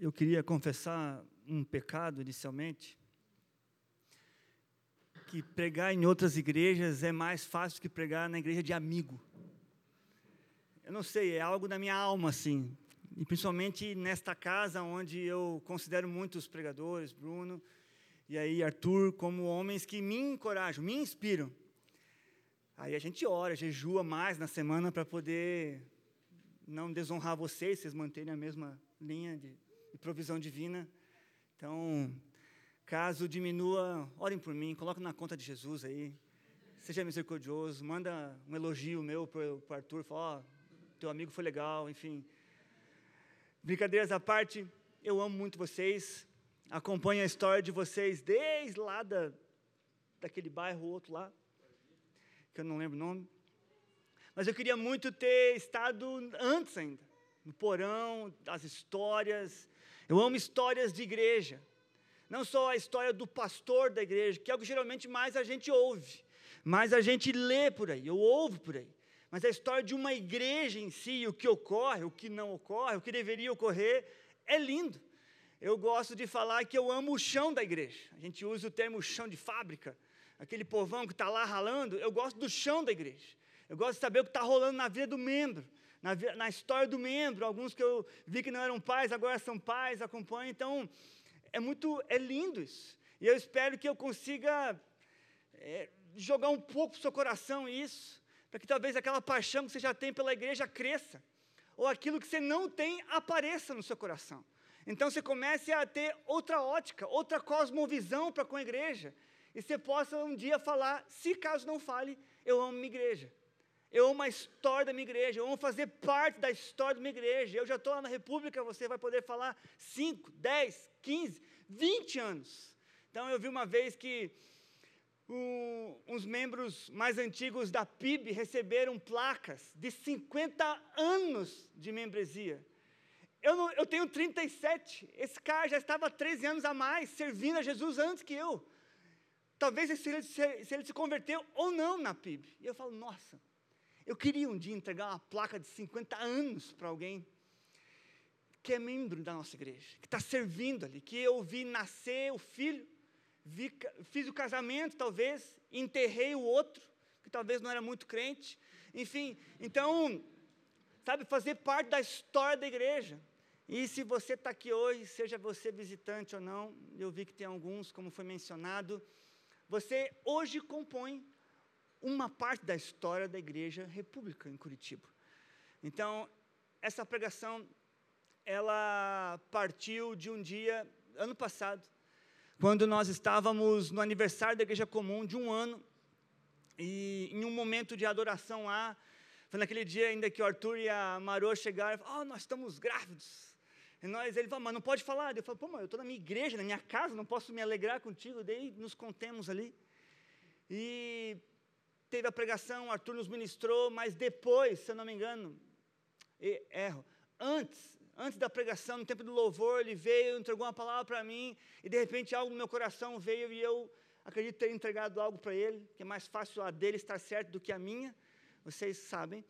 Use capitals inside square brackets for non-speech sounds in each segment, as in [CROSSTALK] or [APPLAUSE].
eu queria confessar um pecado inicialmente. Que pregar em outras igrejas é mais fácil que pregar na igreja de amigo. Eu não sei, é algo da minha alma, assim. E principalmente nesta casa, onde eu considero muitos pregadores, Bruno e aí Arthur, como homens que me encorajam, me inspiram. Aí a gente ora, jejua mais na semana para poder não desonrar vocês, vocês manterem a mesma linha de, provisão divina. Então, caso diminua, orem por mim, coloquem na conta de Jesus aí. Seja misericordioso, manda um elogio meu para o Arthur, fala, oh, teu amigo foi legal, enfim. Brincadeiras à parte, eu amo muito vocês, acompanho a história de vocês desde lá da, daquele bairro outro lá, que eu não lembro o nome. Mas eu queria muito ter estado antes ainda, no porão, as histórias. Eu amo histórias de igreja. Não só a história do pastor da igreja, que é o que geralmente mais a gente ouve, mais a gente lê por aí, ou ouve por aí. Mas a história de uma igreja em si, o que ocorre, o que não ocorre, o que deveria ocorrer, é lindo. Eu gosto de falar que eu amo o chão da igreja. A gente usa o termo chão de fábrica, aquele povão que está lá ralando. Eu gosto do chão da igreja. Eu gosto de saber o que está rolando na vida do membro, na, na, história do membro. Alguns que eu vi que não eram pais, agora são pais, acompanham. Então, é muito, é lindo isso. E eu espero que eu consiga é, jogar um pouco no seu coração isso, para que talvez aquela paixão que você já tem pela igreja cresça, ou aquilo que você não tem apareça no seu coração. Então você comece a ter outra ótica, outra cosmovisão para com a igreja. E você possa um dia falar, se caso não fale, eu amo minha igreja. Eu amo a história da minha igreja, eu amo fazer parte da história da minha igreja. Eu já estou lá na República, você vai poder falar 5, 10, 15, 20 anos. Então eu vi uma vez que um, uns membros mais antigos da PIB receberam placas de 50 anos de membresia. Eu, não, eu tenho 37, esse cara já estava 13 anos a mais, servindo a Jesus antes que eu. Talvez se ele, se, se ele se converteu ou não na PIB. E eu falo, nossa, eu queria um dia entregar uma placa de 50 anos para alguém que é membro da nossa igreja, que está servindo ali, que eu vi nascer o filho, vi, fiz o casamento, talvez, enterrei o outro, que talvez não era muito crente. Enfim, então, sabe, fazer parte da história da igreja. E se você está aqui hoje, seja você visitante ou não, eu vi que tem alguns, como foi mencionado, você hoje compõe uma parte da história da Igreja República em Curitiba. Então, essa pregação, ela partiu de um dia, ano passado, quando nós estávamos no aniversário da Igreja Comum de um ano, e em um momento de adoração lá, foi naquele dia ainda que o Arthur e a Marô chegaram oh, nós estamos grávidos. E nós, ele falou, mas não pode falar. Eu falei, pô, mas eu estou na minha igreja, na minha casa, não posso me alegrar contigo. Daí nos contemos ali. E teve a pregação, Arthur nos ministrou, mas depois, se eu não me engano, erro, antes, antes da pregação, no tempo do louvor, ele veio, entregou uma palavra para mim, e de repente algo no meu coração veio e eu acredito ter entregado algo para ele, que é mais fácil a dele estar certo do que a minha vocês sabem.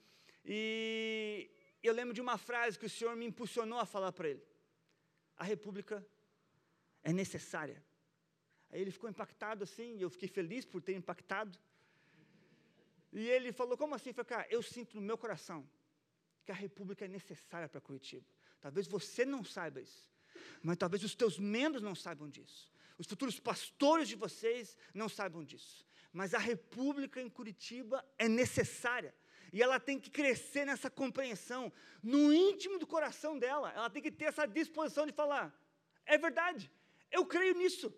E eu lembro de uma frase que o Senhor me impulsionou a falar para ele: A república é necessária. Aí ele ficou impactado assim, e eu fiquei feliz por ter impactado. E ele falou: Como assim? Eu falei, cara, eu sinto no meu coração que a república é necessária para Curitiba. Talvez você não saiba isso, mas talvez os teus membros não saibam disso. Os futuros pastores de vocês não saibam disso mas a república em Curitiba é necessária. E ela tem que crescer nessa compreensão, no íntimo do coração dela. Ela tem que ter essa disposição de falar: é verdade, eu creio nisso,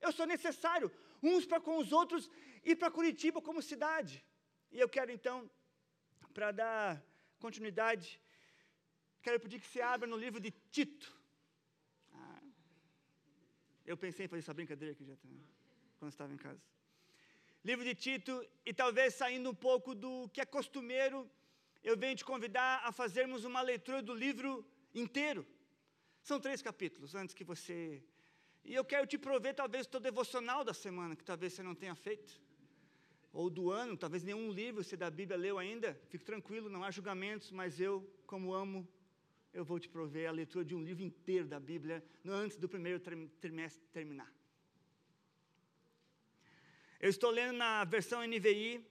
eu sou necessário, uns para com os outros e para Curitiba como cidade. E eu quero então, para dar continuidade, quero pedir que você abra no livro de Tito. Ah, eu pensei em fazer essa brincadeira aqui já também, quando estava em casa livro de Tito, e talvez saindo um pouco do que é costumeiro, eu venho te convidar a fazermos uma leitura do livro inteiro. São três capítulos antes que você. E eu quero te prover, talvez, o teu devocional da semana, que talvez você não tenha feito. Ou do ano, talvez nenhum livro você da Bíblia leu ainda. Fique tranquilo, não há julgamentos, mas eu, como amo eu vou te prover a leitura de um livro inteiro da Bíblia antes do primeiro trimestre terminar. Eu estou lendo na versão NVI.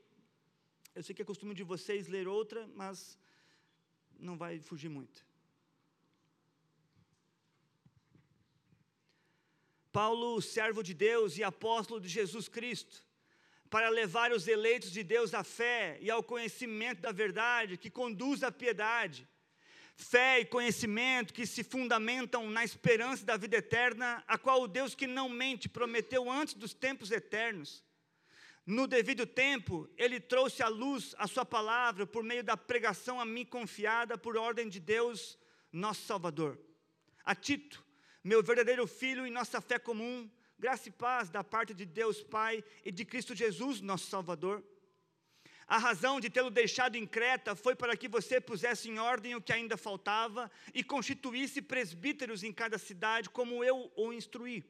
Eu sei que é costume de vocês ler outra, mas não vai fugir muito. Paulo, servo de Deus e apóstolo de Jesus Cristo, para levar os eleitos de Deus à fé e ao conhecimento da verdade que conduz à piedade. Fé e conhecimento que se fundamentam na esperança da vida eterna, a qual o Deus que não mente prometeu antes dos tempos eternos. No devido tempo, ele trouxe à luz a sua palavra por meio da pregação a mim confiada por ordem de Deus, nosso Salvador. A Tito, meu verdadeiro filho e nossa fé comum, graça e paz da parte de Deus Pai e de Cristo Jesus, nosso Salvador. A razão de tê-lo deixado em Creta foi para que você pusesse em ordem o que ainda faltava e constituísse presbíteros em cada cidade, como eu o instruí.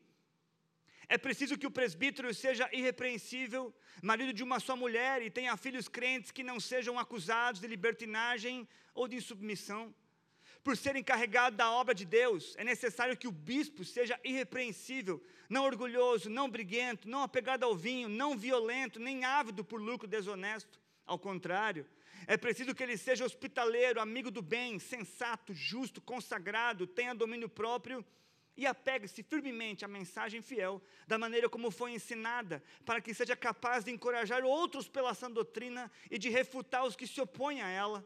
É preciso que o presbítero seja irrepreensível, marido de uma só mulher e tenha filhos crentes que não sejam acusados de libertinagem ou de insubmissão por ser encarregado da obra de Deus, é necessário que o bispo seja irrepreensível, não orgulhoso, não briguento, não apegado ao vinho, não violento, nem ávido por lucro desonesto. Ao contrário, é preciso que ele seja hospitaleiro, amigo do bem, sensato, justo, consagrado, tenha domínio próprio e apegue-se firmemente à mensagem fiel, da maneira como foi ensinada, para que seja capaz de encorajar outros pela sã doutrina e de refutar os que se opõem a ela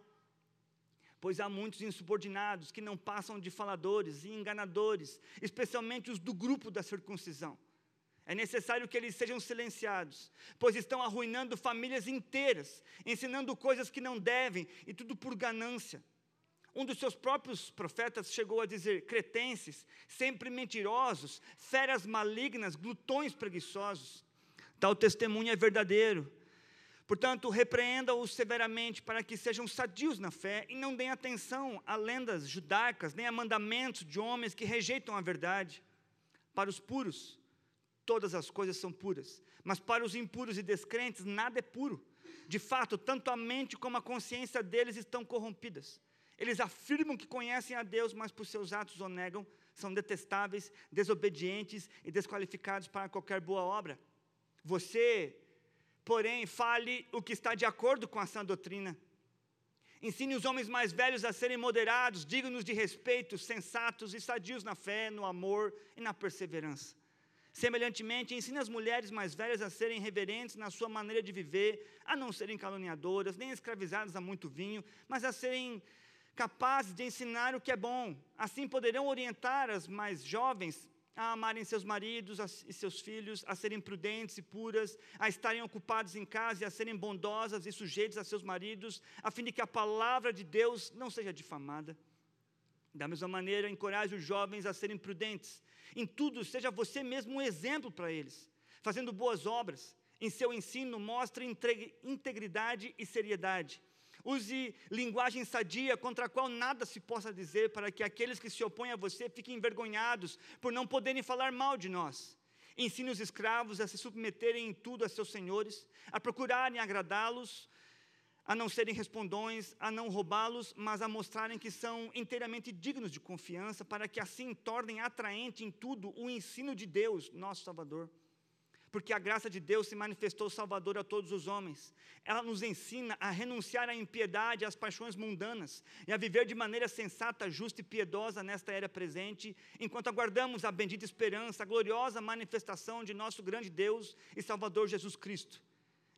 pois há muitos insubordinados que não passam de faladores e enganadores, especialmente os do grupo da circuncisão. É necessário que eles sejam silenciados, pois estão arruinando famílias inteiras, ensinando coisas que não devem, e tudo por ganância. Um dos seus próprios profetas chegou a dizer: cretenses, sempre mentirosos, feras malignas, glutões preguiçosos. Tal testemunho é verdadeiro. Portanto, repreenda-os severamente para que sejam sadios na fé e não deem atenção a lendas judaicas, nem a mandamentos de homens que rejeitam a verdade. Para os puros, todas as coisas são puras, mas para os impuros e descrentes, nada é puro. De fato, tanto a mente como a consciência deles estão corrompidas. Eles afirmam que conhecem a Deus, mas por seus atos o negam, são detestáveis, desobedientes e desqualificados para qualquer boa obra. Você porém fale o que está de acordo com a sã doutrina. Ensine os homens mais velhos a serem moderados, dignos de respeito, sensatos e sadios na fé, no amor e na perseverança. Semelhantemente, ensine as mulheres mais velhas a serem reverentes na sua maneira de viver, a não serem caluniadoras, nem escravizadas a muito vinho, mas a serem capazes de ensinar o que é bom. Assim poderão orientar as mais jovens a amarem seus maridos e seus filhos, a serem prudentes e puras, a estarem ocupados em casa e a serem bondosas e sujeitos a seus maridos, a fim de que a palavra de Deus não seja difamada. Da mesma maneira, encoraje os jovens a serem prudentes. Em tudo, seja você mesmo um exemplo para eles, fazendo boas obras. Em seu ensino, mostre integridade e seriedade Use linguagem sadia contra a qual nada se possa dizer, para que aqueles que se opõem a você fiquem envergonhados por não poderem falar mal de nós. Ensine os escravos a se submeterem em tudo a seus senhores, a procurarem agradá-los, a não serem respondões, a não roubá-los, mas a mostrarem que são inteiramente dignos de confiança, para que assim tornem atraente em tudo o ensino de Deus, nosso Salvador porque a graça de Deus se manifestou salvadora a todos os homens. Ela nos ensina a renunciar à impiedade, às paixões mundanas e a viver de maneira sensata, justa e piedosa nesta era presente, enquanto aguardamos a bendita esperança, a gloriosa manifestação de nosso grande Deus e Salvador Jesus Cristo.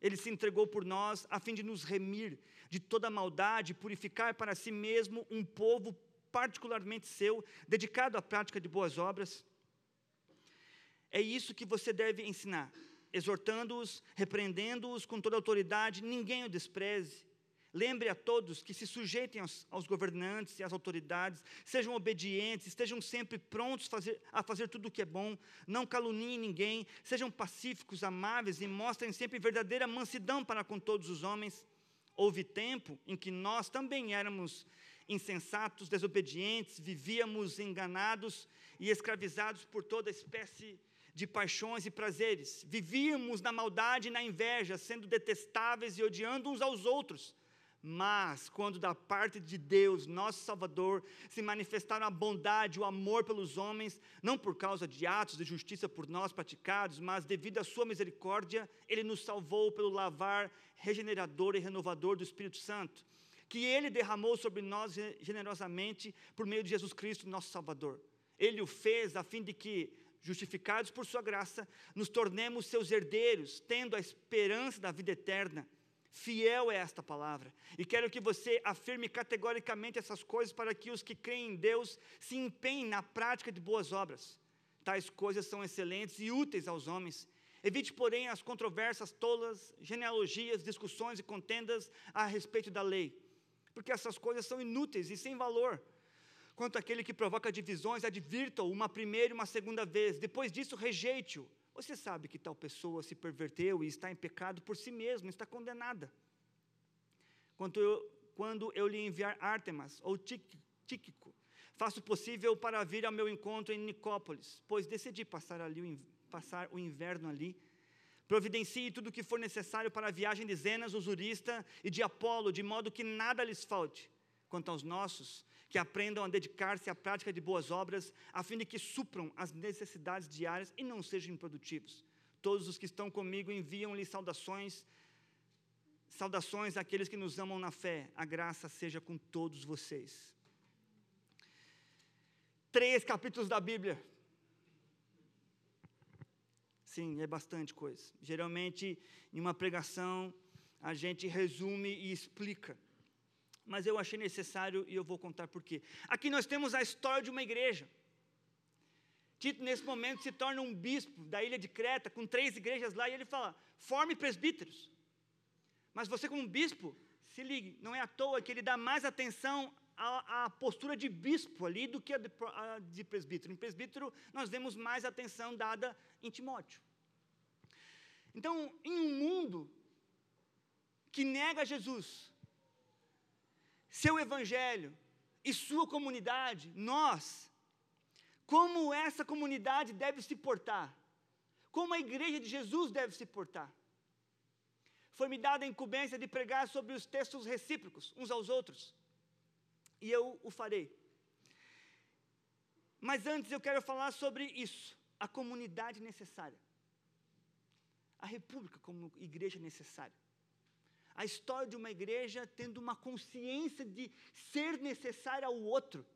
Ele se entregou por nós a fim de nos remir de toda maldade, purificar para si mesmo um povo particularmente seu, dedicado à prática de boas obras. É isso que você deve ensinar, exortando-os, repreendendo-os com toda autoridade, ninguém o despreze. Lembre a todos que se sujeitem aos, aos, governantes e às autoridades, sejam obedientes, estejam sempre prontos fazer, a fazer tudo o que é bom, não caluniem ninguém, sejam pacíficos, amáveis e mostrem sempre verdadeira mansidão para com todos os homens. Houve tempo em que nós também éramos insensatos, desobedientes, vivíamos enganados e escravizados por toda espécie de de paixões e prazeres. Vivíamos na maldade e na inveja, sendo detestáveis e odiando uns aos outros. Mas, quando da parte de Deus, nosso Salvador, se manifestaram a bondade, o amor pelos homens, não por causa de atos de justiça por nós praticados, mas devido à Sua misericórdia, Ele nos salvou pelo lavar regenerador e renovador do Espírito Santo, que Ele derramou sobre nós generosamente por meio de Jesus Cristo, nosso Salvador. Ele o fez a fim de que, justificados por Sua graça, nos tornemos seus herdeiros, tendo a esperança da vida eterna. Fiel é esta palavra. E quero que você afirme categoricamente essas coisas para que os que creem em Deus se empenhem na prática de boas obras. Tais coisas são excelentes e úteis aos homens. Evite, porém, as controvérsias tolas, genealogias, discussões e contendas a respeito da lei, porque essas coisas são inúteis e sem valor. Quanto àquele que provoca divisões, advirta-o uma primeira e uma segunda vez. Depois disso, rejeite-o você sabe que tal pessoa se perverteu e está em pecado por si mesma, está condenada. Quando eu, quando eu lhe enviar Artemas ou Tíquico, faço possível para vir ao meu encontro em Nicópolis, pois decidi passar, ali, passar o inverno ali. Providencie tudo o que for necessário para a viagem de Zenas, usurista, e de Apolo, de modo que nada lhes falte. Quanto aos nossos, que aprendam a dedicar-se à prática de boas obras, a fim de que supram as necessidades diárias e não sejam improdutivos. Todos os que estão comigo enviam-lhe saudações, saudações àqueles que nos amam na fé. A graça seja com todos vocês. Três capítulos da Bíblia. Sim, é bastante coisa. Geralmente, em uma pregação, a gente resume e explica mas eu achei necessário e eu vou contar por quê. Aqui nós temos a história de uma igreja. Tito, nesse momento, se torna um bispo da ilha de Creta, com três igrejas lá, e ele fala: forme presbíteros. Mas você, como bispo, se ligue, não é à toa que ele dá mais atenção à, à postura de bispo ali do que a de, a de presbítero. Em presbítero, nós vemos mais atenção dada em Timóteo. Então, em um mundo que nega Jesus, seu evangelho e sua comunidade, nós, como essa comunidade deve se portar, como a igreja de Jesus deve se portar. Foi-me dada a incumbência de pregar sobre os textos recíprocos uns aos outros, e eu o farei. Mas antes eu quero falar sobre isso, a comunidade necessária, a república como igreja necessária a história de uma igreja tendo uma consciência de ser necessária ao outro.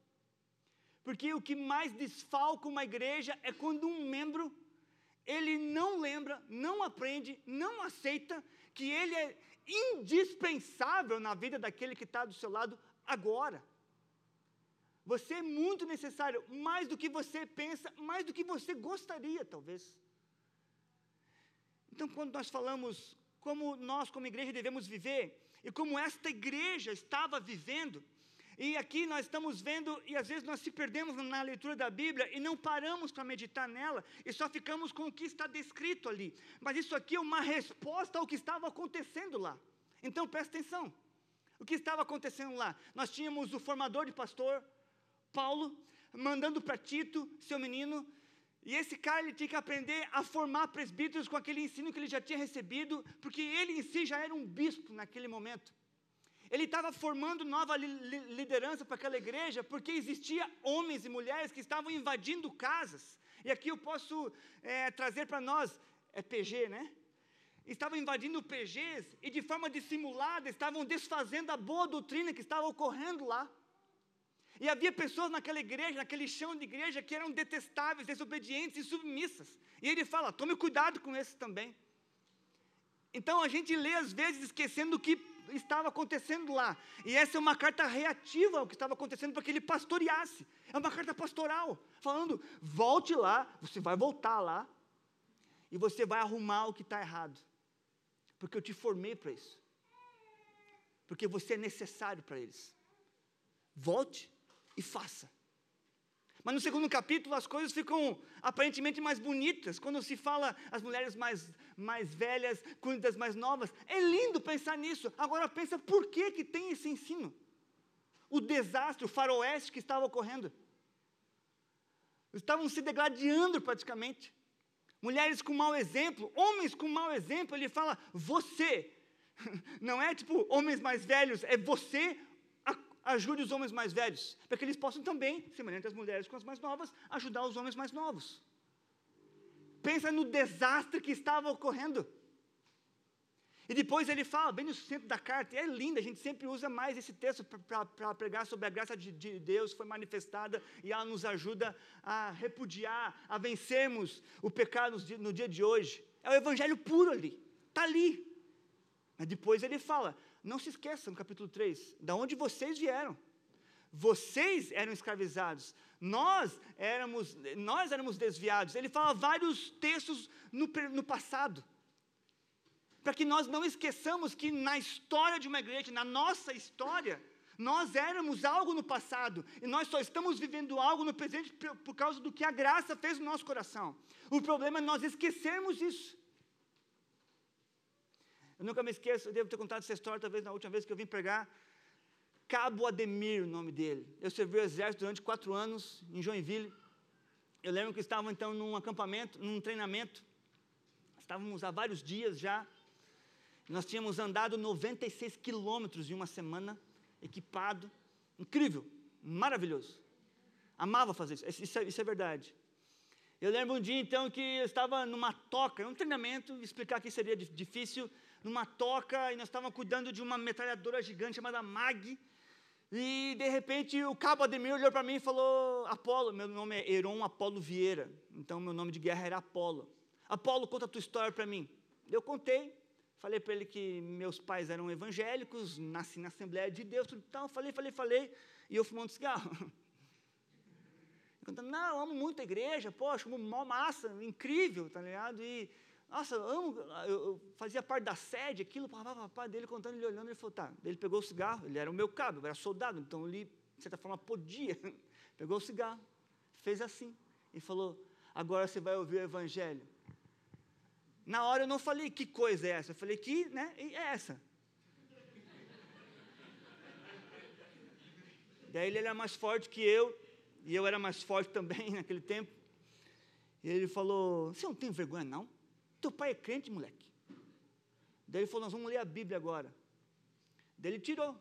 Porque o que mais desfalca uma igreja é quando um membro ele não lembra, não aprende, não aceita que ele é indispensável na vida daquele que está do seu lado agora. Você é muito necessário, mais do que você pensa, mais do que você gostaria, talvez. Então, quando nós falamos como nós, como igreja, devemos viver e como esta igreja estava vivendo. E aqui nós estamos vendo, e às vezes nós se perdemos na leitura da Bíblia e não paramos para meditar nela e só ficamos com o que está descrito ali. Mas isso aqui é uma resposta ao que estava acontecendo lá. Então presta atenção. O que estava acontecendo lá? Nós tínhamos o formador de pastor, Paulo, mandando para Tito, seu menino, e esse cara ele tinha que aprender a formar presbíteros com aquele ensino que ele já tinha recebido, porque ele em si já era um bispo naquele momento. Ele estava formando nova li liderança para aquela igreja, porque existia homens e mulheres que estavam invadindo casas. E aqui eu posso é, trazer para nós, é PG, né? Estavam invadindo PGs e de forma dissimulada estavam desfazendo a boa doutrina que estava ocorrendo lá. E havia pessoas naquela igreja, naquele chão de igreja, que eram detestáveis, desobedientes e submissas. E ele fala: tome cuidado com esses também. Então a gente lê às vezes esquecendo o que estava acontecendo lá. E essa é uma carta reativa ao que estava acontecendo para que ele pastoreasse. É uma carta pastoral, falando: volte lá, você vai voltar lá, e você vai arrumar o que está errado. Porque eu te formei para isso. Porque você é necessário para eles. Volte e faça. Mas no segundo capítulo as coisas ficam aparentemente mais bonitas, quando se fala as mulheres mais, mais velhas cuidam das mais novas. É lindo pensar nisso. Agora pensa por que, que tem esse ensino? O desastre, o faroeste que estava ocorrendo. Estavam se degladiando praticamente. Mulheres com mau exemplo, homens com mau exemplo, ele fala: você [LAUGHS] Não é tipo homens mais velhos, é você ajude os homens mais velhos, para que eles possam também, semelhante às mulheres com as mais novas, ajudar os homens mais novos. Pensa no desastre que estava ocorrendo. E depois ele fala, bem no centro da carta, e é lindo, a gente sempre usa mais esse texto para pregar sobre a graça de, de, Deus foi manifestada e ela nos ajuda a repudiar, a vencermos o pecado no dia de hoje. É o evangelho puro ali, está ali. Mas depois ele fala, não se esqueçam, capítulo 3, da onde vocês vieram. Vocês eram escravizados, nós éramos, nós éramos desviados. Ele fala vários textos no, no passado para que nós não esqueçamos que na história de uma igreja, na nossa história, nós éramos algo no passado e nós só estamos vivendo algo no presente por causa do que a graça fez no nosso coração. O problema é nós esquecermos isso. Eu nunca me esqueço, eu devo ter contado essa história talvez na última vez que eu vim pregar. Cabo Ademir, o nome dele. Eu servi o exército durante quatro anos em Joinville. Eu lembro que estavam então num acampamento, num treinamento. Estávamos há vários dias já nós tínhamos andado 96 quilômetros em uma semana, equipado. Incrível, maravilhoso. Amava fazer isso, isso é, isso é verdade. Eu lembro um dia então que eu estava numa toca, um treinamento, explicar aqui seria difícil, numa toca, e nós estávamos cuidando de uma metralhadora gigante chamada MAG, e de repente o cabo Ademir olhou para mim e falou: Apolo, meu nome é Heron Apolo Vieira, então meu nome de guerra era Apolo. Apolo, conta a tua história para mim. Eu contei, Falei para ele que meus pais eram evangélicos, nasci na Assembleia de Deus, tudo tal. Falei, falei, falei, e eu fumando cigarro. [LAUGHS] Contando, não, amo muito a igreja, poxa, mó massa, incrível, tá ligado? E, nossa, amo, eu, eu fazia parte da sede, aquilo, papá, dele contando, ele olhando, ele falou, tá. Ele pegou o cigarro, ele era o meu cabo, eu era soldado, então ele, de certa forma, podia. [LAUGHS] Pegou o cigarro, fez assim, e falou, agora você vai ouvir o evangelho. Na hora eu não falei que coisa é essa, eu falei que, né, é essa. [LAUGHS] Daí ele era mais forte que eu, e eu era mais forte também [LAUGHS] naquele tempo. E ele falou: Você não tem vergonha, não? Teu pai é crente, moleque. Daí ele falou: Nós vamos ler a Bíblia agora. Daí ele tirou.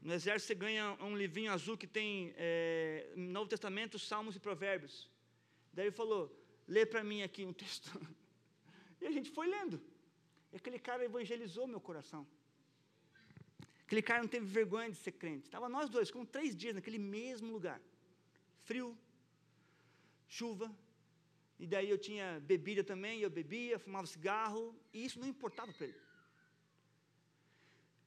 No exército você ganha um livrinho azul que tem é, Novo Testamento, Salmos e Provérbios. Daí ele falou: Lê para mim aqui um [LAUGHS] texto. E a gente foi lendo. E aquele cara evangelizou meu coração. Aquele cara não teve vergonha de ser crente. Estava nós dois, com três dias naquele mesmo lugar. Frio, chuva. E daí eu tinha bebida também, eu bebia, fumava cigarro, e isso não importava para ele.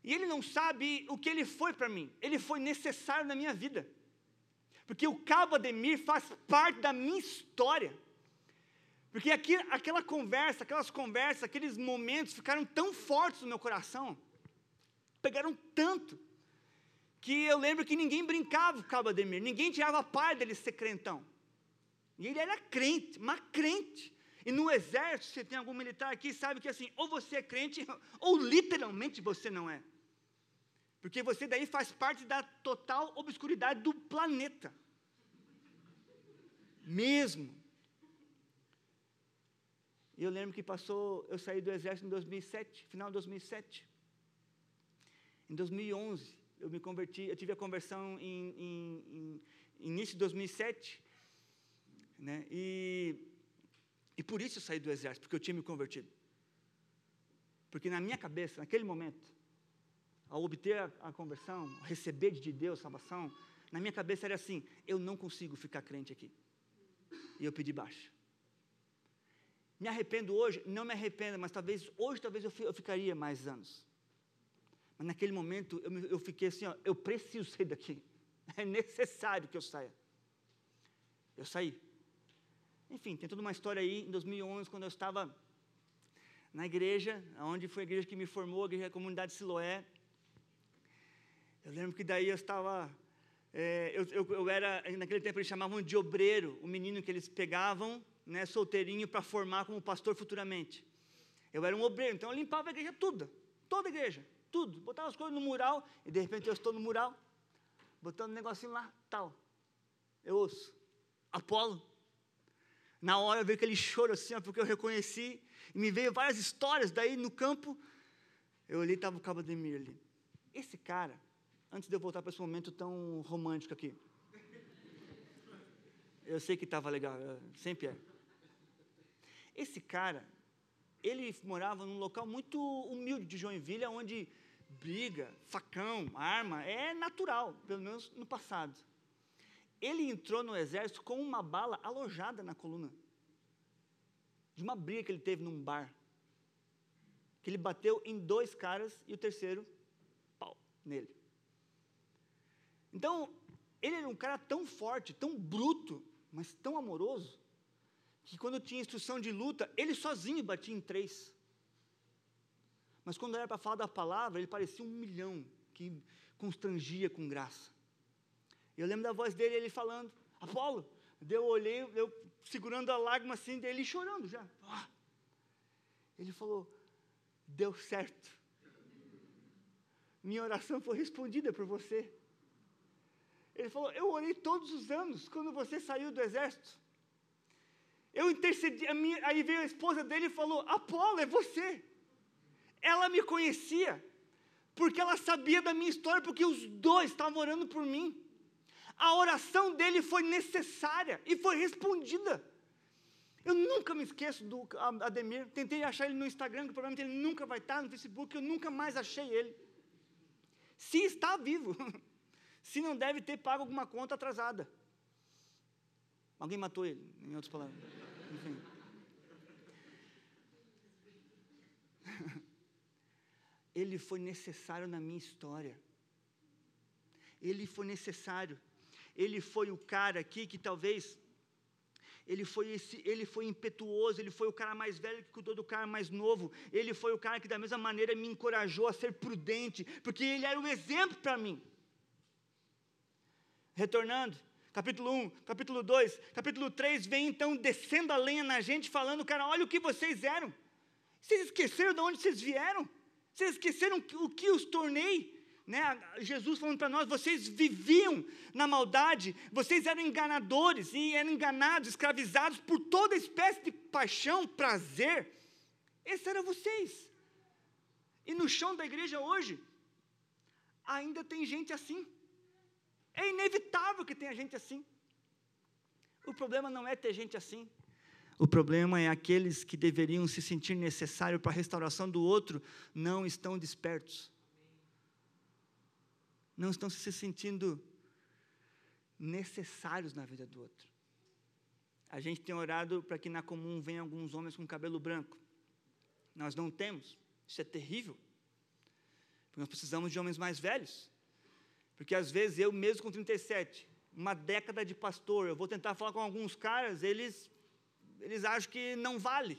E ele não sabe o que ele foi para mim. Ele foi necessário na minha vida. Porque o Cabo Ademir faz parte da minha história. Porque aqui, aquela conversa, aquelas conversas, aqueles momentos ficaram tão fortes no meu coração, pegaram tanto, que eu lembro que ninguém brincava com o Cabo Ademir, ninguém tirava a par dele ser crentão. E ele era crente, mas crente. E no exército, se tem algum militar aqui, sabe que assim, ou você é crente, [LAUGHS] ou literalmente você não é. Porque você daí faz parte da total obscuridade do planeta. Mesmo. E eu lembro que passou, eu saí do exército em 2007, final de 2007. Em 2011, eu me converti, eu tive a conversão em, em, em início de 2007, né? E, e por isso eu saí do exército, porque eu tinha me convertido. Porque na minha cabeça, naquele momento, ao obter a, a conversão, receber de Deus salvação, na minha cabeça era assim: eu não consigo ficar crente aqui. E eu pedi baixo. Me arrependo hoje? Não me arrependo, mas talvez hoje talvez eu, eu ficaria mais anos. Mas naquele momento eu, eu fiquei assim, ó, eu preciso sair daqui. [LAUGHS] É necessário que eu saia. Eu saí. Enfim, tem toda uma história aí, em 2011, quando eu estava na igreja, onde foi a igreja que me formou, a igreja da comunidade Siloé. Eu lembro que daí eu estava, é, eu, eu, eu, era, naquele tempo eles chamavam de obreiro, o menino que eles pegavam né, solteirinho para formar como pastor futuramente. Eu era um obreiro, então eu limpava a igreja toda, toda a igreja, tudo. Botava as coisas no mural e de repente eu estou no mural, botando um negocinho lá, tal. Eu ouço, Apolo. Na hora veio aquele choro assim, ó, porque eu reconheci, e me veio várias histórias daí no campo. Eu olhei e estava o Cabo Ademir ali. Esse cara, antes de eu voltar para esse momento tão romântico aqui, eu sei que estava legal, sempre é. Esse cara, ele morava num local muito humilde de Joinville, onde briga, facão, arma, é natural, pelo menos no passado. Ele entrou no exército com uma bala alojada na coluna. De uma briga que ele teve num bar. Que ele bateu em dois caras e o terceiro, pau, nele. Então, ele era um cara tão forte, tão bruto, mas tão amoroso, que quando tinha instrução de luta, ele sozinho batia em três. Mas quando era para falar da palavra, ele parecia um milhão que constrangia com graça. Eu lembro da voz dele, ele falando, Apolo. Eu olhei, eu segurando a lágrima assim, dele chorando já. Ah. Ele falou, deu certo. Minha oração foi respondida por você. Ele falou, eu orei todos os anos, quando você saiu do exército. Eu intercedi, minha, aí veio a esposa dele e falou, Apolo, é você. Ela me conhecia, porque ela sabia da minha história, porque os dois estavam orando por mim. A oração dele foi necessária e foi respondida. Eu nunca me esqueço do Ademir. Tentei achar ele no Instagram, que provavelmente ele nunca vai estar no Facebook, eu nunca mais achei ele. Se está vivo, [LAUGHS] se não deve ter pago alguma conta atrasada. Alguém matou ele, em outras palavras. Enfim. [LAUGHS] ele foi necessário na minha história. Ele foi necessário. Ele foi o cara aqui que talvez ele foi, esse, ele foi impetuoso, ele foi o cara mais velho que cuidou do cara mais novo, ele foi o cara que da mesma maneira me encorajou a ser prudente, porque ele era um exemplo para mim. Retornando, capítulo 1, capítulo 2, capítulo 3, vem então descendo a lenha na gente, falando, cara, olha o que vocês eram. Vocês esqueceram de onde vocês vieram? Vocês esqueceram o que os tornei? Né? Jesus falando para nós: vocês viviam na maldade, vocês eram enganadores e eram enganados, escravizados por toda espécie de paixão, prazer. Esses eram vocês. E no chão da igreja hoje, ainda tem gente assim. É inevitável que tenha gente assim. O problema não é ter gente assim, o problema é aqueles que deveriam se sentir necessário para a restauração do outro não estão despertos. Não estão se sentindo necessários na vida do outro. A gente tem orado para que na comum venham alguns homens com cabelo branco. Nós não temos. Isso é terrível. Porque nós precisamos de homens mais velhos. Porque às vezes eu mesmo com 37, uma década de pastor, eu vou tentar falar com alguns caras, eles eles acham que não vale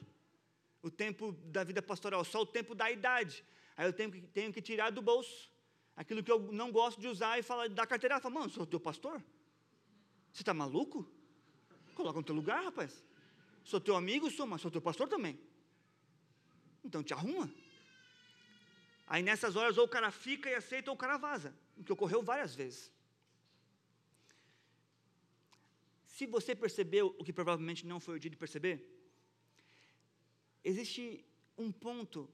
o tempo da vida pastoral, só o tempo da idade. Aí eu tenho tenho que tirar do bolso aquilo que eu não gosto de usar e falar da carteira. Fala, mano, sou teu pastor? Você está maluco? Coloca no teu lugar, rapaz. Sou teu amigo, sou, mas sou teu pastor também. Então te arruma. Aí nessas horas ou o cara fica e aceita ou o cara vaza. O que ocorreu várias vezes. Se você percebeu o que provavelmente não foi o dia de perceber, existe um ponto,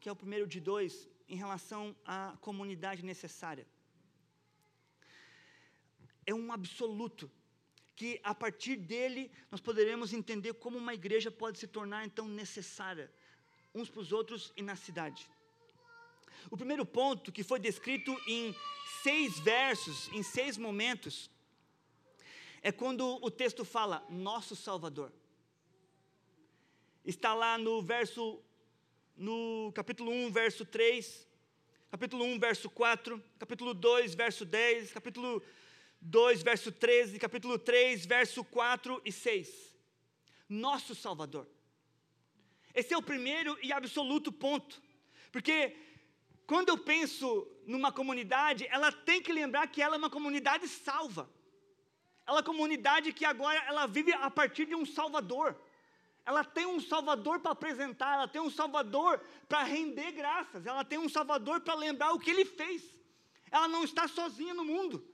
que é o primeiro de dois, em relação à comunidade necessária. É um absoluto, que a partir dele nós poderemos entender como uma igreja pode se tornar então necessária, uns para os outros e na cidade. O primeiro ponto, que foi descrito em seis versos, em seis momentos, é quando o texto fala nosso Salvador. Está lá no verso, no capítulo 1, verso 3, capítulo 1, verso 4, capítulo 2, verso 10, capítulo 2, verso 13, capítulo 3, verso 4 e 6. Nosso Salvador. Esse é o primeiro e absoluto ponto. Porque quando eu penso numa comunidade, ela tem que lembrar que ela é uma comunidade salva. Ela é uma comunidade que agora ela vive a partir de um Salvador. Ela tem um Salvador para apresentar, ela tem um Salvador para render graças, ela tem um Salvador para lembrar o que ele fez. Ela não está sozinha no mundo.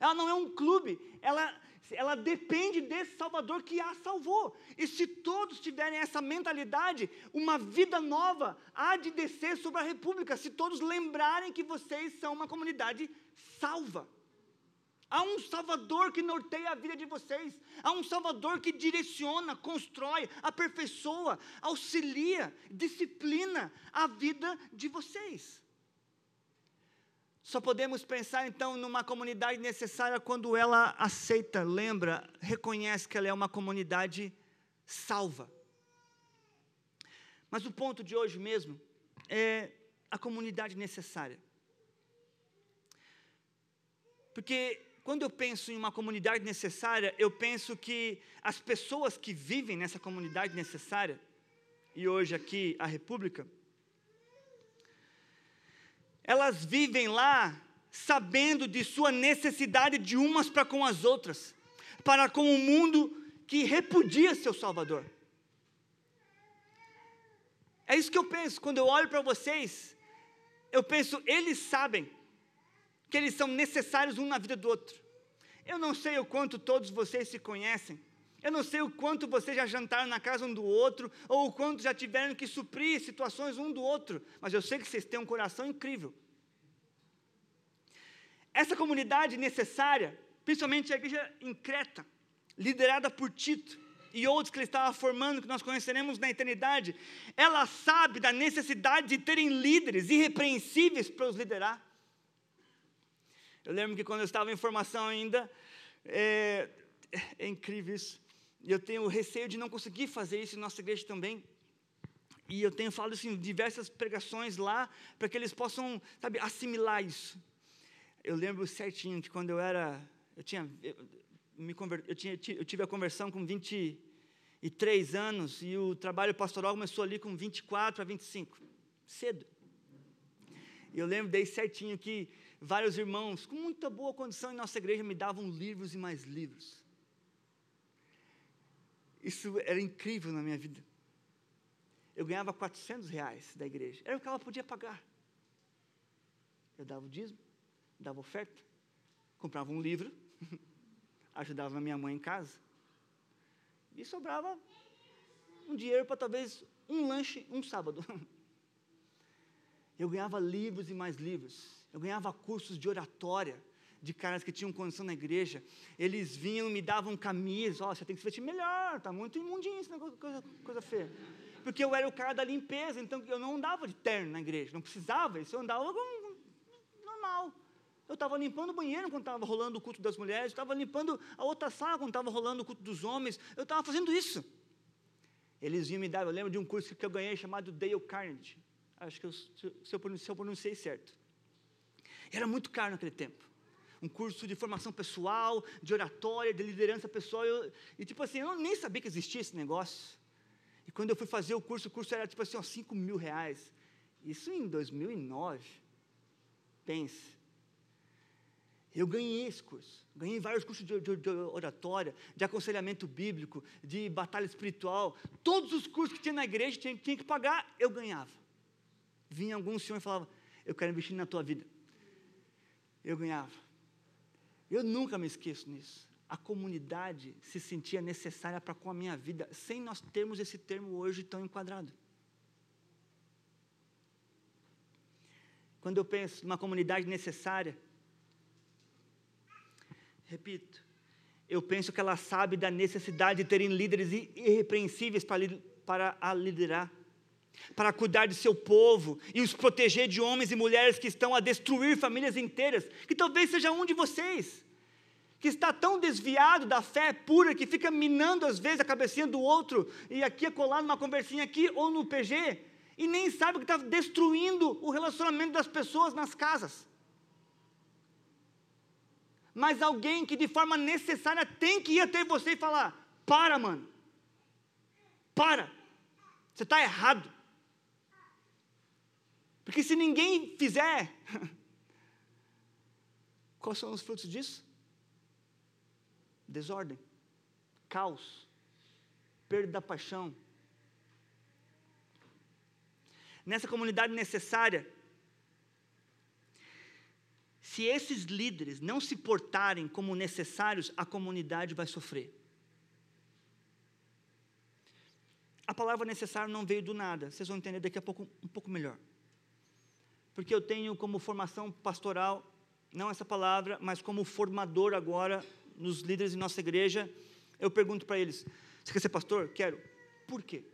Ela não é um clube, ela ela depende desse Salvador que a salvou. E se todos tiverem essa mentalidade, uma vida nova há de descer sobre a República, se todos lembrarem que vocês são uma comunidade salva. Há um Salvador que norteia a vida de vocês. Há um Salvador que direciona, constrói, aperfeiçoa, auxilia, disciplina a vida de vocês. Só podemos pensar então numa comunidade necessária quando ela aceita, lembra, reconhece que ela é uma comunidade salva. Mas o ponto de hoje mesmo é a comunidade necessária. Porque quando eu penso em uma comunidade necessária, eu penso que as pessoas que vivem nessa comunidade necessária, e hoje aqui a República, elas vivem lá sabendo de sua necessidade de umas para com as outras, para com o um mundo que repudia seu Salvador. É isso que eu penso, quando eu olho para vocês, eu penso, eles sabem que eles são necessários um na vida do outro. Eu não sei o quanto todos vocês se conhecem, eu não sei o quanto vocês já jantaram na casa um do outro, ou o quanto já tiveram que suprir situações um do outro, mas eu sei que vocês têm um coração incrível. Essa comunidade necessária, principalmente a igreja em Creta, liderada por Tito e outros que ele estava formando, que nós conheceremos na eternidade, ela sabe da necessidade de terem líderes irrepreensíveis para os liderar. Eu lembro que quando eu estava em formação ainda, é, é incrível isso. E eu tenho receio de não conseguir fazer isso em nossa igreja também. E eu tenho falado assim, diversas pregações lá, para que eles possam, sabe, assimilar isso. Eu lembro certinho que quando eu era, eu tinha, eu, me eu, tinha, eu tive a conversão com 23 anos e o trabalho pastoral começou ali com 24 a 25, cedo. E eu lembro daí certinho que vários irmãos com muita boa condição em nossa igreja me davam livros e mais livros. Isso era incrível na minha vida. Eu ganhava 400 reais da igreja, era o que ela podia pagar. Eu dava o dízimo, dava oferta, comprava um livro, [LAUGHS] ajudava minha mãe em casa, e sobrava um dinheiro para talvez um lanche um sábado. [LAUGHS] Eu ganhava livros e mais livros. Eu ganhava cursos de oratória de caras que tinham condição na igreja. Eles vinham e me davam camisa. Oh, você tem que se vestir melhor, tá muito imundinho isso, coisa, coisa feia. Porque eu era o cara da limpeza, então eu não andava de terno na igreja, não precisava isso, eu andava normal. Eu estava limpando o banheiro quando estava rolando o culto das mulheres, estava limpando a outra sala quando estava rolando o culto dos homens, eu estava fazendo isso. Eles vinham me dar, eu lembro de um curso que eu ganhei chamado Dale Carnegie. Acho que eu, eu se eu pronunciei certo. Era muito caro naquele tempo. Um curso de formação pessoal, de oratória, de liderança pessoal. Eu, e tipo assim, eu nem sabia que existia esse negócio. E quando eu fui fazer o curso, o curso era tipo assim, ó, 5 mil reais. Isso em 2009. Pense. Eu ganhei esse curso. Ganhei vários cursos de, de, de, oratória, de aconselhamento bíblico, de batalha espiritual. Todos os cursos que tinha na igreja, tinha, tinha que pagar, eu ganhava. Vinha algum senhor e falava: Eu quero investir na tua vida eu ganhava. Eu nunca me esqueço nisso. A comunidade se sentia necessária para com a minha vida, sem nós termos esse termo hoje tão enquadrado. Quando eu penso numa comunidade necessária, repito, eu penso que ela sabe da necessidade de terem líderes irrepreensíveis para, para a liderar para cuidar de seu povo e os proteger de homens e mulheres que estão a destruir famílias inteiras, que talvez seja um de vocês, que está tão desviado da fé pura que fica minando às vezes a cabecinha do outro e aqui colando uma conversinha aqui ou no PG e nem sabe que está destruindo o relacionamento das pessoas nas casas. Mas alguém que de forma necessária tem que ir até você e falar: para, mano, para, você está errado. Porque se ninguém fizer, [LAUGHS] quais são os frutos disso? Desordem, caos, perda da paixão. Nessa comunidade necessária, Se esses líderes não se portarem como necessários, a comunidade vai sofrer. A palavra necessário não veio do nada, vocês vão entender daqui a pouco um pouco melhor. Porque eu tenho como formação pastoral, não essa palavra, mas como formador agora nos líderes de nossa igreja, eu pergunto para eles: você quer ser pastor? Quero. Por quê?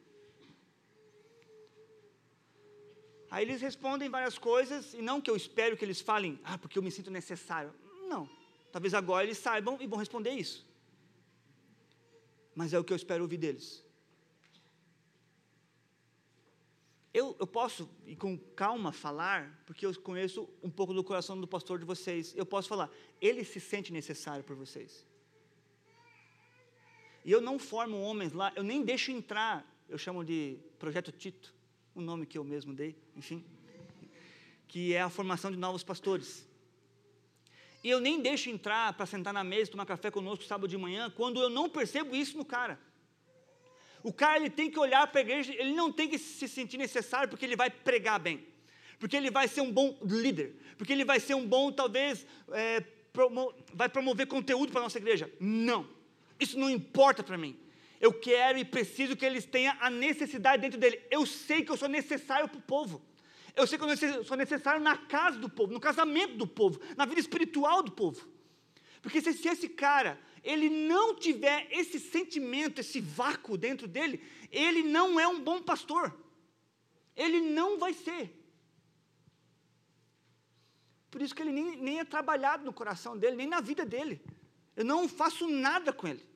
Aí eles respondem várias coisas, e não que eu espero que eles falem, ah, porque eu me sinto necessário. Não. Talvez agora eles saibam e vão responder isso. Mas é o que eu espero ouvir deles. Eu, eu posso, e com calma, falar, porque eu conheço um pouco do coração do pastor de vocês. Eu posso falar, ele se sente necessário por vocês. E eu não formo homens lá, eu nem deixo entrar, eu chamo de Projeto Tito um nome que eu mesmo dei, enfim, que é a formação de novos pastores. E eu nem deixo entrar para sentar na mesa e tomar café conosco sábado de manhã, quando eu não percebo isso no cara. O cara ele tem que olhar para a igreja, ele não tem que se sentir necessário porque ele vai pregar bem, porque ele vai ser um bom líder, porque ele vai ser um bom, talvez, é, promo vai promover conteúdo para a nossa igreja. Não, isso não importa para mim. Eu quero e preciso que eles tenham a necessidade dentro dele. Eu sei que eu sou necessário para o povo. Eu sei que eu sou necessário na casa do povo, no casamento do povo, na vida espiritual do povo. Porque se, se esse cara, ele não tiver esse sentimento, esse vácuo dentro dele, ele não é um bom pastor. Ele não vai ser. Por isso que ele nem, nem é trabalhado no coração dele, nem na vida dele. Eu não faço nada com ele.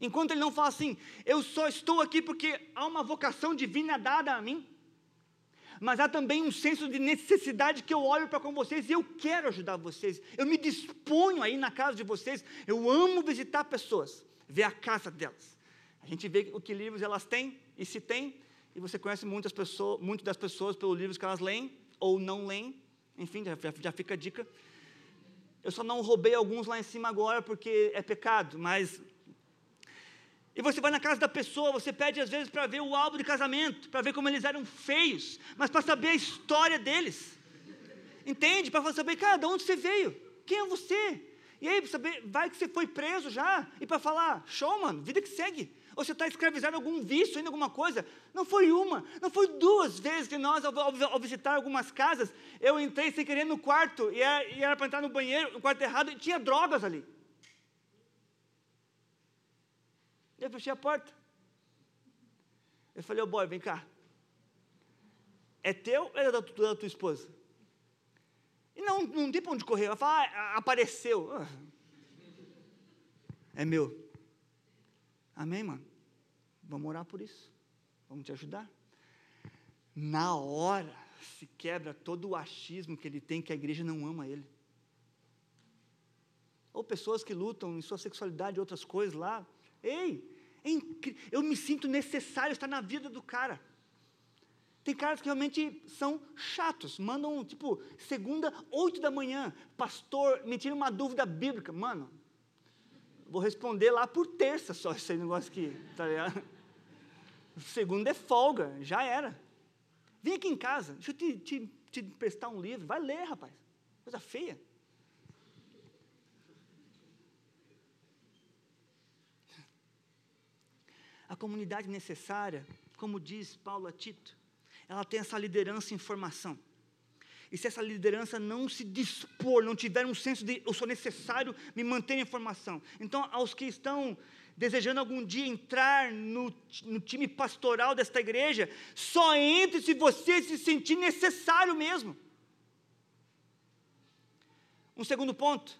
Enquanto ele não fala assim, eu só estou aqui porque há uma vocação divina dada a mim, mas há também um senso de necessidade que eu olho para com vocês e eu quero ajudar vocês, eu me disponho aí na casa de vocês, eu amo visitar pessoas, ver a casa delas. A gente vê o que livros elas têm e se têm, e você conhece muitas pessoas, muitas das pessoas pelos livros que elas leem ou não leem, enfim, já, já fica a dica. Eu só não roubei alguns lá em cima agora porque é pecado, mas e você vai na casa da pessoa, você pede às vezes para ver o álbum de casamento, para ver como eles eram feios, mas para saber a história deles. Entende? Para saber, cara, de onde você veio? Quem é você? E aí, saber, vai que você foi preso já, e para falar, show, mano, vida que segue. Ou você está escravizado em algum vício, ainda alguma coisa. Não foi uma, não foi duas vezes que nós, ao, ao visitar algumas casas, eu entrei sem querer no quarto, e era para entrar no banheiro, no quarto errado, e tinha drogas ali. Eu fechei a porta. Eu falei, ô oh, boy, vem cá. É teu ou é da, tua, da tua esposa? E não, não tem para onde correr. Ela fala, ah, apareceu. Ah. É meu. Amém, mano? Vamos orar por isso. Vamos te ajudar. Na hora se quebra todo o achismo que ele tem que a igreja não ama ele. Ou pessoas que lutam em sua sexualidade e outras coisas lá. Ei, é eu me sinto necessário estar na vida do cara. Tem caras que realmente são chatos, mandam, tipo, segunda, oito da manhã, pastor, me tira uma dúvida bíblica. Mano, vou responder lá por terça só esse negócio aqui, tá ligado? Segunda é folga, já era. Vem aqui em casa, deixa eu te, te, te prestar um livro, vai ler, rapaz. Coisa feia. A comunidade necessária, como diz Paulo a Tito, ela tem essa liderança em formação. E se essa liderança não se dispor, não tiver um senso de eu sou necessário me manter em formação. Então, aos que estão desejando algum dia entrar no, no time pastoral desta igreja, só entre se você se sentir necessário mesmo. Um segundo ponto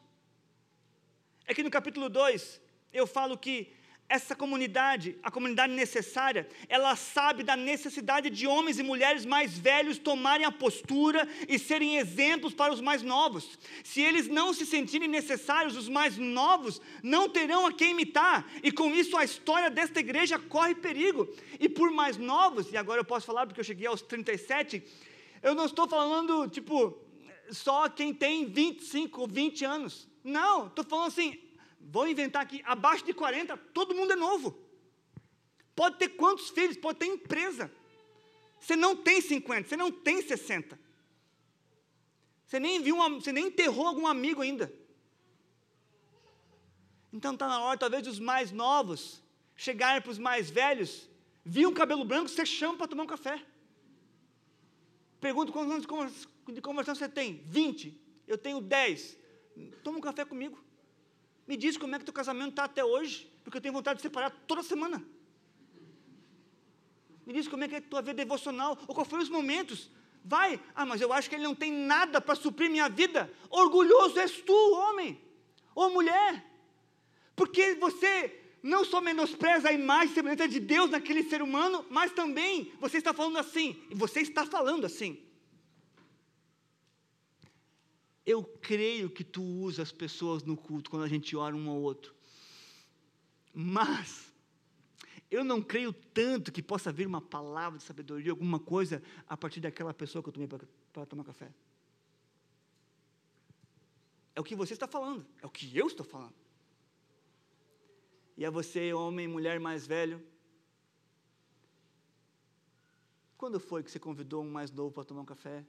é que no capítulo 2 eu falo que essa comunidade, a comunidade necessária, ela sabe da necessidade de homens e mulheres mais velhos tomarem a postura e serem exemplos para os mais novos. Se eles não se sentirem necessários, os mais novos não terão a quem imitar, e com isso a história desta igreja corre perigo. E por mais novos, e agora eu posso falar porque eu cheguei aos 37, eu não estou falando, tipo, só quem tem 25 ou 20 anos. Não, estou falando assim, vou inventar aqui, abaixo de 40, todo mundo é novo. Pode ter quantos filhos, pode ter empresa. Você não tem 50, você não tem 60. Você nem viu, uma, você nem enterrou algum amigo ainda. Então está na hora, talvez, dos mais novos chegarem para os mais velhos, viu um cabelo branco, você chama para tomar um café. Pergunta quantos anos de conversão você tem? 20. Eu tenho 10. Toma um café comigo. Me diz como é que teu casamento está até hoje, porque eu tenho vontade de separar toda semana. Me diz como é que é a tua vida devocional, ou quais foram os momentos. Vai, ah, mas eu acho que ele não tem nada para suprir minha vida. Orgulhoso és tu, homem, ou mulher, porque você não só menospreza a imagem e semelhança de Deus naquele ser humano, mas também você está falando assim, e você está falando assim. Eu creio que tu usa as pessoas no culto quando a gente ora um ao outro. Mas eu não creio tanto que possa vir uma palavra de sabedoria, alguma coisa a partir daquela pessoa que eu tomei para tomar café. É o que você está falando, é o que eu estou falando. E a você, homem, mulher mais velho, quando foi que você convidou um mais novo para tomar um café?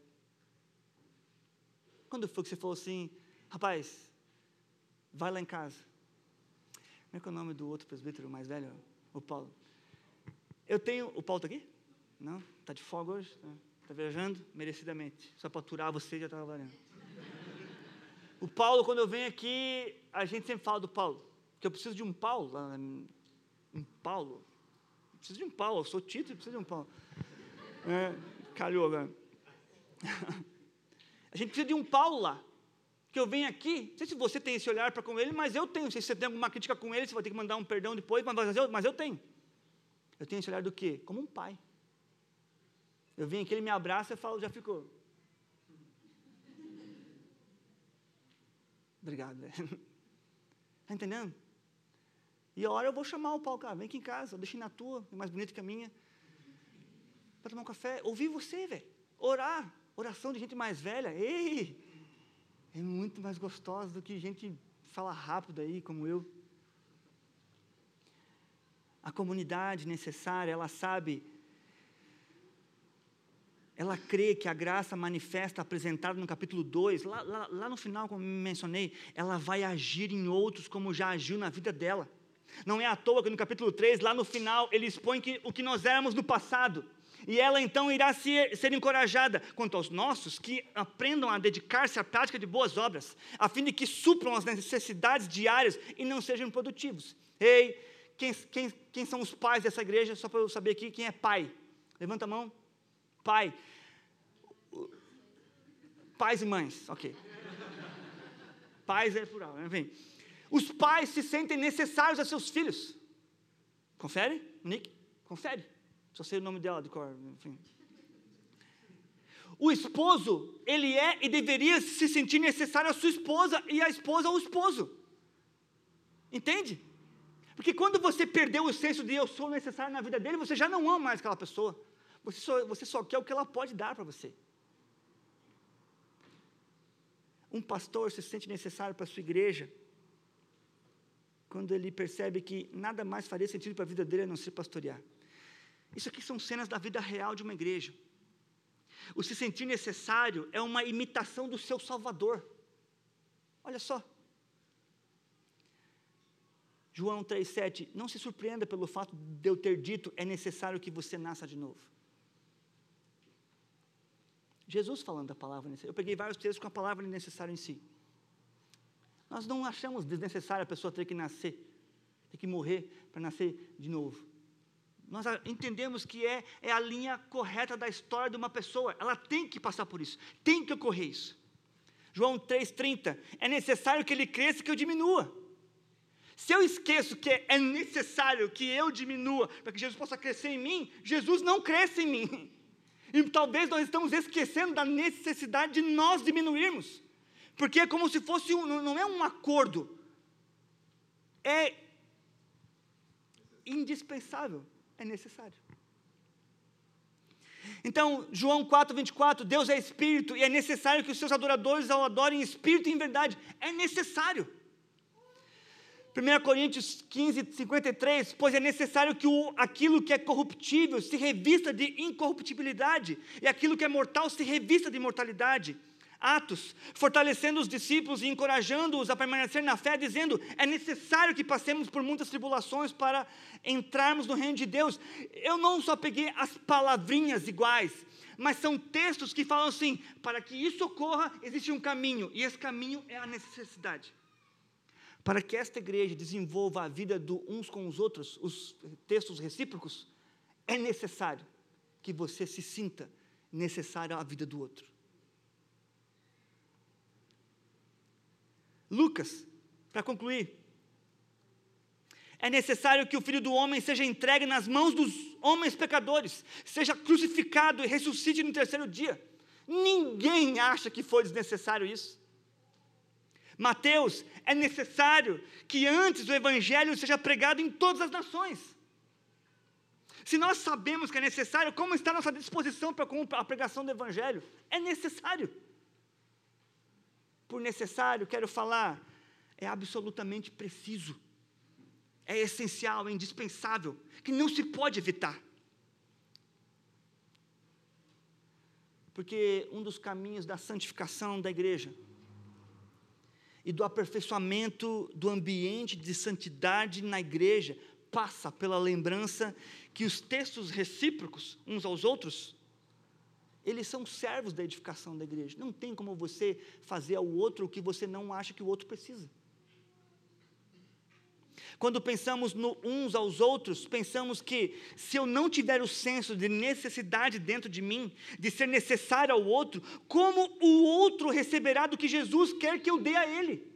Quando foi que você falou assim, rapaz, vai lá em casa? Como é que é o nome do outro presbítero mais velho? O Paulo. Eu tenho. O Paulo está aqui? Não? Está de folga hoje? Está tá viajando? Merecidamente. Só para aturar você já está trabalhando. O Paulo, quando eu venho aqui, a gente sempre fala do Paulo. Porque eu preciso de um Paulo. Um Paulo. Eu preciso de um Paulo. Eu sou Tito e preciso de um Paulo. É, calhou agora. [LAUGHS] A gente precisa de um Paulo lá. Que eu venho aqui, não sei se você tem esse olhar para com ele, mas eu tenho. Não sei se você tem alguma crítica com ele, você vai ter que mandar um perdão depois, mas eu, mas eu tenho. Eu tenho esse olhar do quê? Como um pai. Eu venho aqui, ele me abraça e falo, já ficou. [LAUGHS] Obrigado, velho. Está [LAUGHS] entendendo? E a hora eu vou chamar o Paulo, cara, vem aqui em casa, deixa na tua, é mais bonito que a minha. Para tomar um café, ouvir você, velho. Orar. Oração de gente mais velha, ei, é muito mais gostosa do que gente fala rápido aí, como eu. A comunidade necessária, ela sabe, ela crê que a graça manifesta, apresentada no capítulo 2, lá, lá, lá no final, como mencionei, ela vai agir em outros como já agiu na vida dela. Não é à toa que no capítulo 3, lá no final, ele expõe que, o que nós éramos no passado e ela então irá ser, ser encorajada quanto aos nossos que aprendam a dedicar-se à prática de boas obras, a fim de que supram as necessidades diárias e não sejam produtivos. Ei, quem, quem, quem são os pais dessa igreja? Só para eu saber aqui quem é pai. Levanta a mão. Pai. Pais e mães, ok. Pais é plural, enfim. Os pais se sentem necessários a seus filhos. Confere, Nick? Confere. Só sei o nome dela de cor, enfim. O esposo, ele é e deveria se sentir necessário à sua esposa e a esposa ao esposo. Entende? Porque quando você perdeu o senso de eu sou necessário na vida dele, você já não ama mais aquela pessoa. Você só, você só quer o que ela pode dar para você. Um pastor se sente necessário para a sua igreja quando ele percebe que nada mais faria sentido para a vida dele a não ser pastorear. Isso aqui são cenas da vida real de uma igreja. O se sentir necessário é uma imitação do seu Salvador. Olha só. João 3,7: Não se surpreenda pelo fato de eu ter dito é necessário que você nasça de novo. Jesus falando da palavra necessária. Eu peguei vários textos com a palavra necessário em si. Nós não achamos desnecessário a pessoa ter que nascer, ter que morrer para nascer de novo nós entendemos que é, é a linha correta da história de uma pessoa. Ela tem que passar por isso, tem que ocorrer isso. João 3,30: é necessário que ele cresça e que eu diminua. Se eu esqueço que é necessário que eu diminua para que Jesus possa crescer em mim, Jesus não cresce em mim. E talvez nós estamos esquecendo da necessidade de nós diminuirmos. Porque é como se fosse um, não é um acordo, é indispensável é necessário. Então, João 4, 24, Deus é espírito e é necessário que os seus adoradores o adorem em espírito e em verdade. É necessário. 1 Coríntios 15, 53, pois é necessário que o, aquilo que é corruptível se revista de incorruptibilidade, e aquilo que é mortal se revista de imortalidade. Atos, fortalecendo os discípulos e encorajando-os a permanecer na fé, dizendo: é necessário que passemos por muitas tribulações para entrarmos no reino de Deus. Eu não só peguei as palavrinhas iguais, mas são textos que falam assim: para que isso ocorra, existe um caminho, e esse caminho é a necessidade. Para que esta igreja desenvolva a vida do uns com os outros, os textos recíprocos, é necessário que você se sinta necessário à vida do outro. Lucas, para concluir, é necessário que o filho do homem seja entregue nas mãos dos homens pecadores, seja crucificado e ressuscite no terceiro dia. Ninguém acha que foi desnecessário isso. Mateus, é necessário que antes o evangelho seja pregado em todas as nações. Se nós sabemos que é necessário, como está a nossa disposição para a pregação do evangelho? É necessário por necessário, quero falar, é absolutamente preciso, é essencial, é indispensável, que não se pode evitar. Porque um dos caminhos da santificação da igreja e do aperfeiçoamento do ambiente de santidade na igreja passa pela lembrança que os textos recíprocos uns aos outros eles são servos da edificação da igreja. Não tem como você fazer ao outro o que você não acha que o outro precisa. Quando pensamos no uns aos outros, pensamos que se eu não tiver o senso de necessidade dentro de mim, de ser necessário ao outro, como o outro receberá do que Jesus quer que eu dê a ele?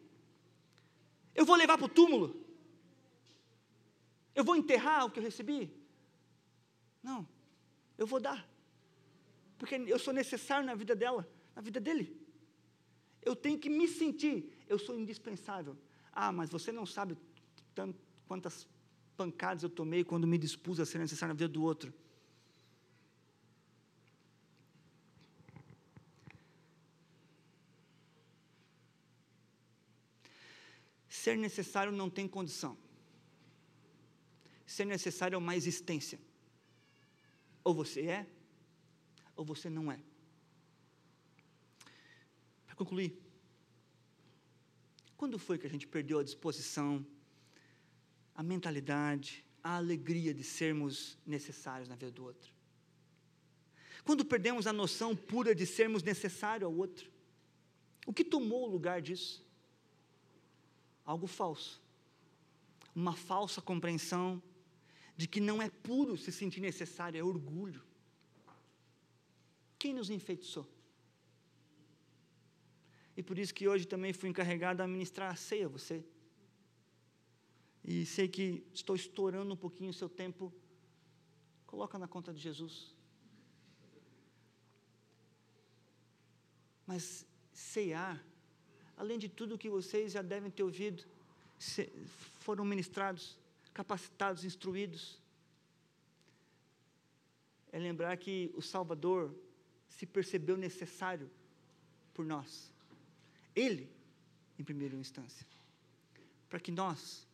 Eu vou levar para o túmulo? Eu vou enterrar o que eu recebi? Não, eu vou dar porque eu sou necessário na vida dela, na vida dele. Eu tenho que me sentir, eu sou indispensável. Ah, mas você não sabe tanto, quantas pancadas eu tomei quando me dispus a ser necessário na vida do outro. Ser necessário não tem condição. Ser necessário é uma existência. Ou você é, ou você não é. Para concluir, quando foi que a gente perdeu a disposição, a mentalidade, a alegria de sermos necessários na vida do outro? Quando perdemos a noção pura de sermos necessários ao outro? O que tomou o lugar disso? Algo falso. Uma falsa compreensão de que não é puro se sentir necessário, é orgulho. Quem nos enfeitiçou? E por isso que hoje também fui encarregado a ministrar a ceia a você. E sei que estou estourando um pouquinho o seu tempo. Coloca na conta de Jesus. Mas ceiar, além de tudo que vocês já devem ter ouvido, foram ministrados, capacitados, instruídos. É lembrar que o Salvador se percebeu necessário por nós. Ele, em primeira instância. Para que nós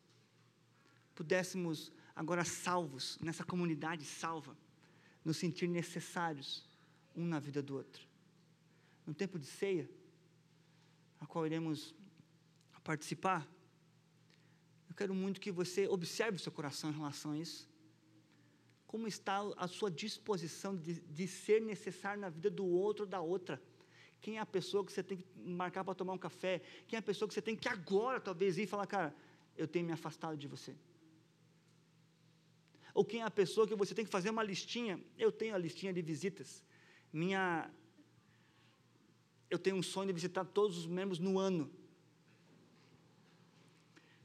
pudéssemos, agora salvos, nessa comunidade salva, nos sentir necessários um na vida do outro. No tempo de ceia, a qual iremos participar, eu quero muito que você observe o seu coração em relação a isso como está a sua disposição de, de ser necessário na vida do outro ou da outra. Quem é a pessoa que você tem que marcar para tomar um café? Quem é a pessoa que você tem que agora talvez ir e falar, cara, eu tenho me afastado de você? Ou quem é a pessoa que você tem que fazer uma listinha? Eu tenho a listinha de visitas. Minha eu tenho um sonho de visitar todos os membros no ano.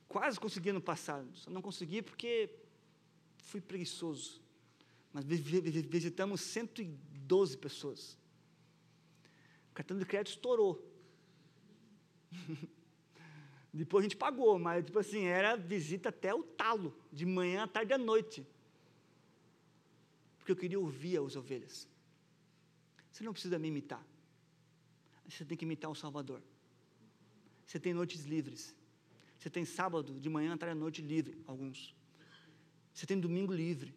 Quase consegui no passado, só não consegui porque fui preguiçoso mas visitamos 112 pessoas. O cartão de crédito estourou. [LAUGHS] Depois a gente pagou, mas tipo assim, era visita até o talo, de manhã, à tarde à noite. Porque eu queria ouvir as ovelhas. Você não precisa me imitar. Você tem que imitar o Salvador. Você tem noites livres. Você tem sábado de manhã, à tarde à noite livre, alguns. Você tem domingo livre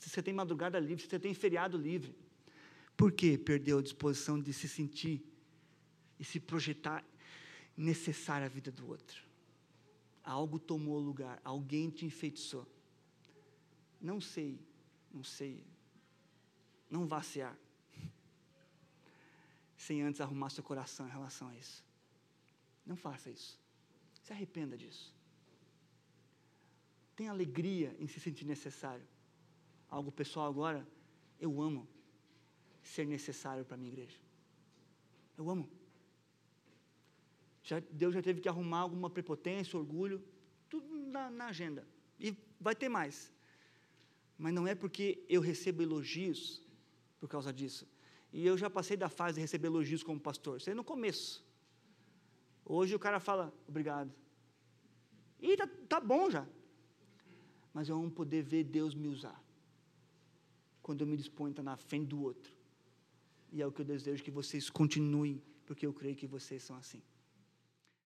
você tem madrugada livre, você tem feriado livre. Por que perdeu a disposição de se sentir e se projetar necessário à vida do outro. Algo tomou lugar, alguém te enfeitiçou. Não sei, não sei. Não vá cear. Sem antes arrumar seu coração em relação a isso. Não faça isso. Se arrependa disso. Tenha alegria em se sentir necessário. Algo pessoal agora, eu amo ser necessário para a minha igreja. Eu amo. Já, Deus já teve que arrumar alguma prepotência, orgulho, tudo na, na agenda. E vai ter mais. Mas não é porque eu recebo elogios por causa disso. E eu já passei da fase de receber elogios como pastor. Isso aí no começo. Hoje o cara fala, obrigado. E tá, tá bom já. Mas eu amo poder ver Deus me usar. Quando eu me disponho a estar na frente do outro. E é o que eu desejo que vocês continuem, porque eu creio que vocês são assim.